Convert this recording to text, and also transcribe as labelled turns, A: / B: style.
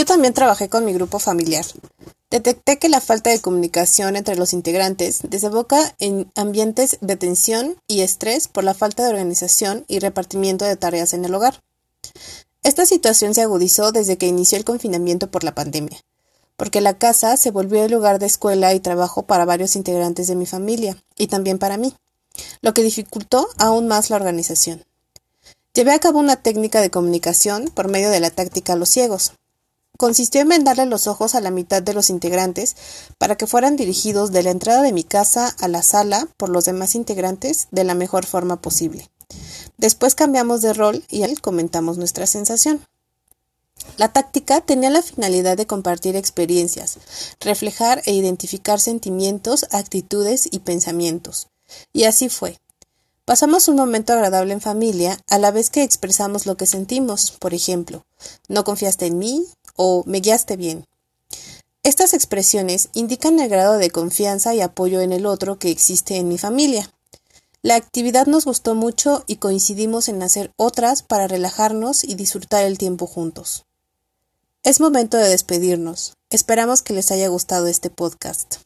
A: Yo también trabajé con mi grupo familiar. Detecté que la falta de comunicación entre los integrantes desemboca en ambientes de tensión y estrés por la falta de organización y repartimiento de tareas en el hogar. Esta situación se agudizó desde que inició el confinamiento por la pandemia, porque la casa se volvió el lugar de escuela y trabajo para varios integrantes de mi familia, y también para mí, lo que dificultó aún más la organización. Llevé a cabo una técnica de comunicación por medio de la táctica Los Ciegos, consistió en vendarle los ojos a la mitad de los integrantes para que fueran dirigidos de la entrada de mi casa a la sala por los demás integrantes de la mejor forma posible. Después cambiamos de rol y él comentamos nuestra sensación. La táctica tenía la finalidad de compartir experiencias, reflejar e identificar sentimientos, actitudes y pensamientos. Y así fue. Pasamos un momento agradable en familia a la vez que expresamos lo que sentimos, por ejemplo, no confiaste en mí, o me guiaste bien. Estas expresiones indican el grado de confianza y apoyo en el otro que existe en mi familia. La actividad nos gustó mucho y coincidimos en hacer otras para relajarnos y disfrutar el tiempo juntos. Es momento de despedirnos. Esperamos que les haya gustado este podcast.